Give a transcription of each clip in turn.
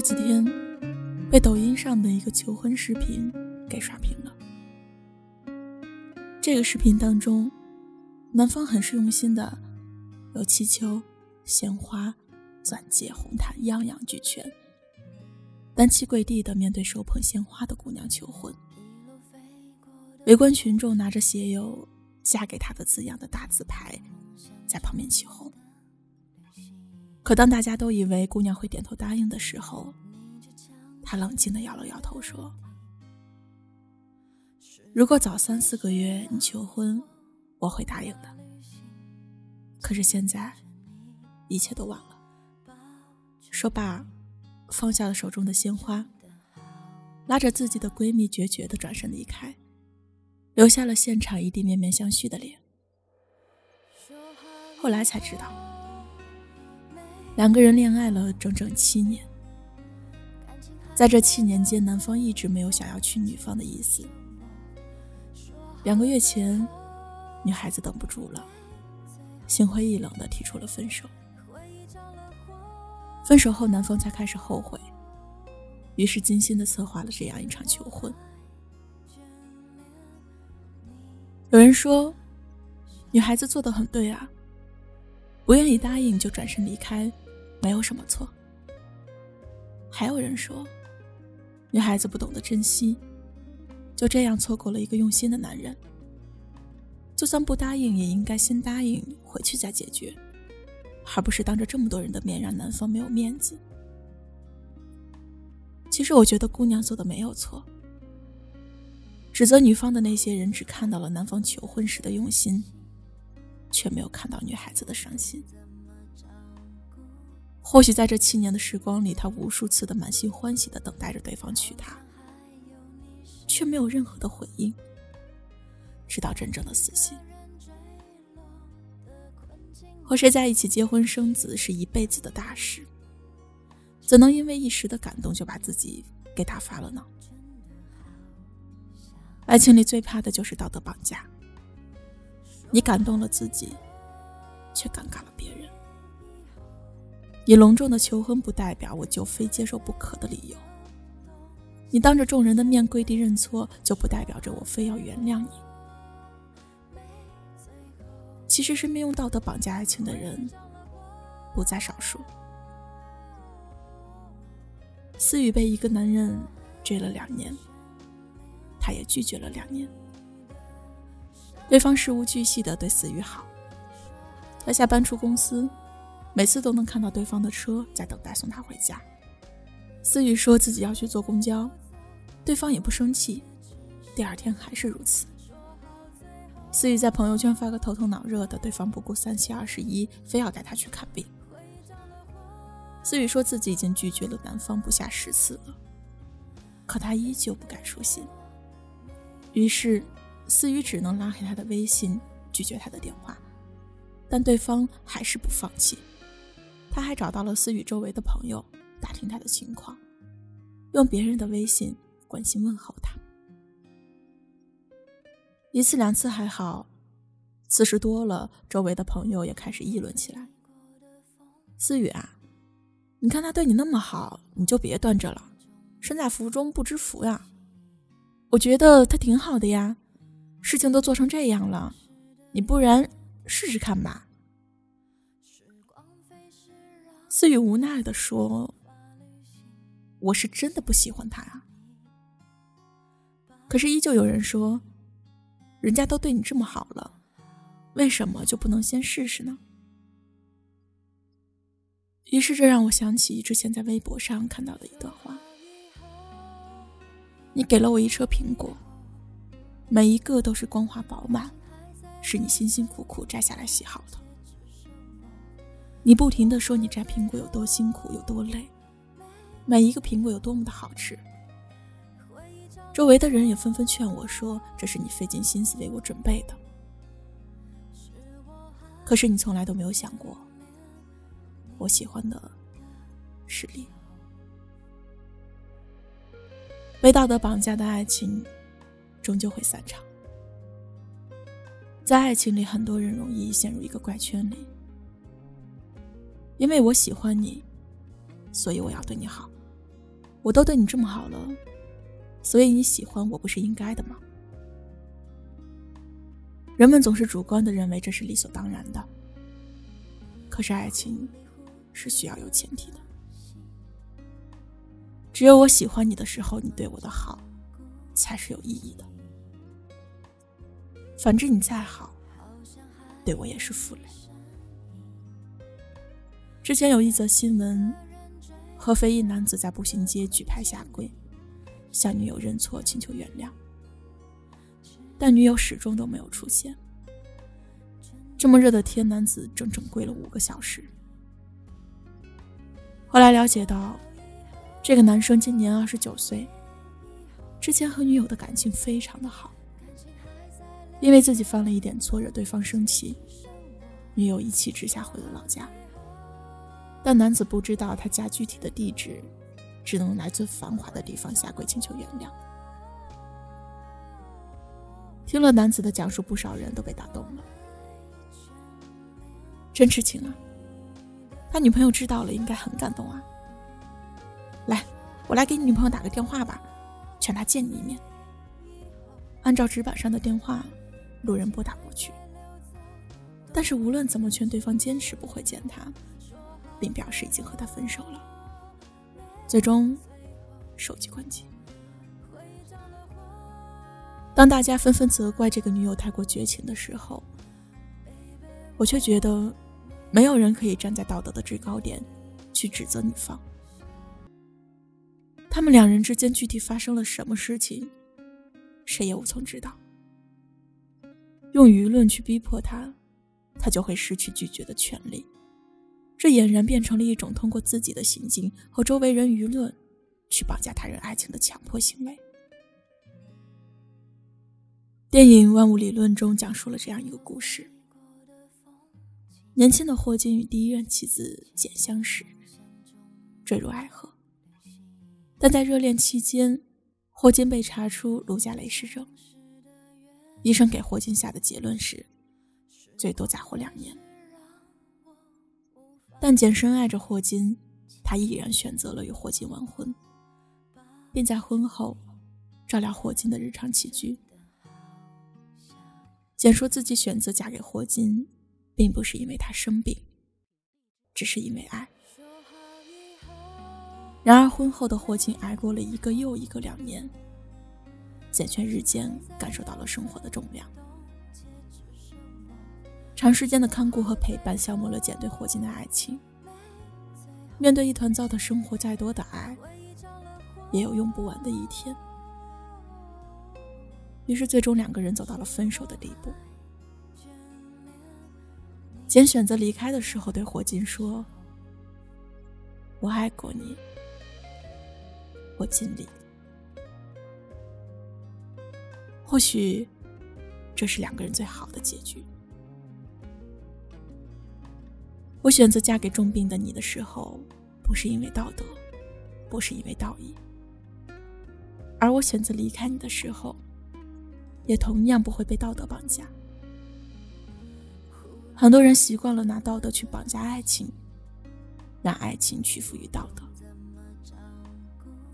这几天被抖音上的一个求婚视频给刷屏了。这个视频当中，男方很是用心的，有气球、鲜花、钻戒、红毯，样样俱全。单膝跪地的面对手捧鲜花的姑娘求婚，围观群众拿着写有“嫁给他”的字样的大字牌，在旁边起哄。可当大家都以为姑娘会点头答应的时候，他冷静的摇了摇头说：“如果早三四个月你求婚，我会答应的。可是现在，一切都晚了。”说罢。放下了手中的鲜花，拉着自己的闺蜜决绝的转身离开，留下了现场一地面面相觑的脸。后来才知道，两个人恋爱了整整七年，在这七年间，男方一直没有想要娶女方的意思。两个月前，女孩子等不住了，心灰意冷的提出了分手。分手后，男方才开始后悔，于是精心的策划了这样一场求婚。有人说，女孩子做的很对啊，不愿意答应就转身离开，没有什么错。还有人说，女孩子不懂得珍惜，就这样错过了一个用心的男人。就算不答应，也应该先答应，回去再解决。而不是当着这么多人的面让男方没有面子。其实我觉得姑娘做的没有错，指责女方的那些人只看到了男方求婚时的用心，却没有看到女孩子的伤心。或许在这七年的时光里，他无数次的满心欢喜的等待着对方娶她，却没有任何的回应，直到真正的死心。和谁在一起结婚生子是一辈子的大事，怎能因为一时的感动就把自己给打发了呢？爱情里最怕的就是道德绑架。你感动了自己，却尴尬了别人。你隆重的求婚不代表我就非接受不可的理由。你当着众人的面跪地认错，就不代表着我非要原谅你。其实，身边用道德绑架爱情的人不在少数。思雨被一个男人追了两年，他也拒绝了两年。对方事无巨细的对思雨好，他下班出公司，每次都能看到对方的车在等待送他回家。思雨说自己要去坐公交，对方也不生气，第二天还是如此。思雨在朋友圈发个头疼脑热的，对方不顾三七二十一，非要带她去看病。思雨说自己已经拒绝了男方不下十次了，可他依旧不改初心。于是，思雨只能拉黑他的微信，拒绝他的电话，但对方还是不放弃。他还找到了思雨周围的朋友，打听他的情况，用别人的微信关心问候他。一次两次还好，次数多了，周围的朋友也开始议论起来。思雨啊，你看他对你那么好，你就别端着了，身在福中不知福呀。我觉得他挺好的呀，事情都做成这样了，你不然试试看吧。思雨无奈的说：“我是真的不喜欢他啊。”可是依旧有人说。人家都对你这么好了，为什么就不能先试试呢？于是这让我想起之前在微博上看到的一段话：你给了我一车苹果，每一个都是光滑饱满，是你辛辛苦苦摘下来洗好的。你不停的说你摘苹果有多辛苦有多累，每一个苹果有多么的好吃。周围的人也纷纷劝我说：“这是你费尽心思为我准备的。”可是你从来都没有想过，我喜欢的是你。被道德绑架的爱情，终究会散场。在爱情里，很多人容易陷入一个怪圈里，因为我喜欢你，所以我要对你好。我都对你这么好了，所以你喜欢我不是应该的吗？人们总是主观的认为这是理所当然的。可是爱情是需要有前提的，只有我喜欢你的时候，你对我的好才是有意义的。反之，你再好，对我也是负累。之前有一则新闻，合肥一男子在步行街举牌下跪，向女友认错，请求原谅。但女友始终都没有出现。这么热的天，男子整整跪了五个小时。后来了解到，这个男生今年二十九岁，之前和女友的感情非常的好。因为自己犯了一点错，惹对方生气，女友一气之下回了老家。但男子不知道他家具体的地址，只能来最繁华的地方下跪请求原谅。听了男子的讲述，不少人都被打动了。真痴情啊！他女朋友知道了应该很感动啊。来，我来给你女朋友打个电话吧，劝她见你一面。按照纸板上的电话，路人拨打过去。但是无论怎么劝，对方坚持不会见他，并表示已经和他分手了。最终，手机关机。当大家纷纷责怪这个女友太过绝情的时候，我却觉得，没有人可以站在道德的制高点去指责女方。他们两人之间具体发生了什么事情，谁也无从知道。用舆论去逼迫他，他就会失去拒绝的权利。这俨然变成了一种通过自己的行径和周围人舆论，去绑架他人爱情的强迫行为。电影《万物理论》中讲述了这样一个故事：年轻的霍金与第一任妻子简相识，坠入爱河。但在热恋期间，霍金被查出卢加雷氏症，医生给霍金下的结论是，最多再活两年。但简深爱着霍金，他毅然选择了与霍金完婚，并在婚后照料霍金的日常起居。简说自己选择嫁给霍金，并不是因为他生病，只是因为爱。然而婚后的霍金挨过了一个又一个两年，简却日渐感受到了生活的重量。长时间的看顾和陪伴消磨了简对霍金的爱情。面对一团糟的生活，再多的爱，也有用不完的一天。于是，最终两个人走到了分手的地步。简选择离开的时候，对霍金说：“我爱过你，我尽力。或许，这是两个人最好的结局。我选择嫁给重病的你的时候，不是因为道德，不是因为道义，而我选择离开你的时候。”也同样不会被道德绑架。很多人习惯了拿道德去绑架爱情，让爱情屈服于道德。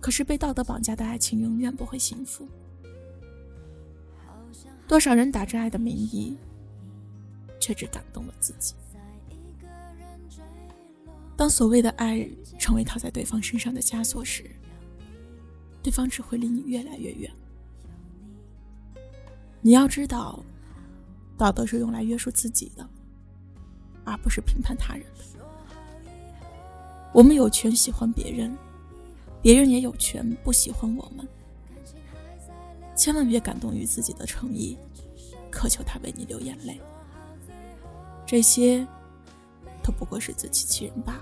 可是被道德绑架的爱情永远不会幸福。多少人打着爱的名义，却只感动了自己。当所谓的爱成为套在对方身上的枷锁时，对方只会离你越来越远。你要知道，道德是用来约束自己的，而不是评判他人的。我们有权喜欢别人，别人也有权不喜欢我们。千万别感动于自己的诚意，渴求他为你流眼泪。这些不过是自欺欺人罢了。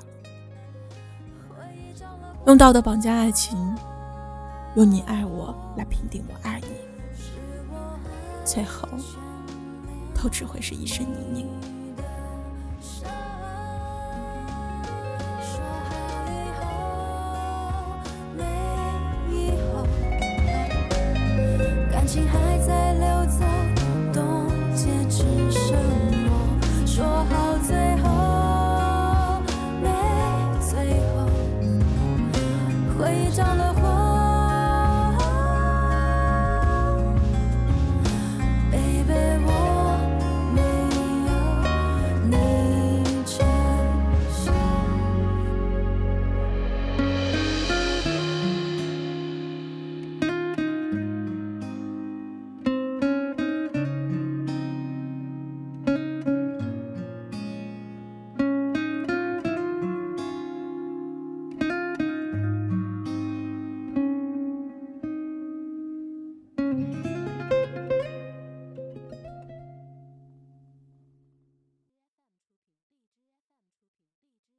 用道德绑架爱情，用你爱我来评定我爱你。最后都只会是一身泥泞。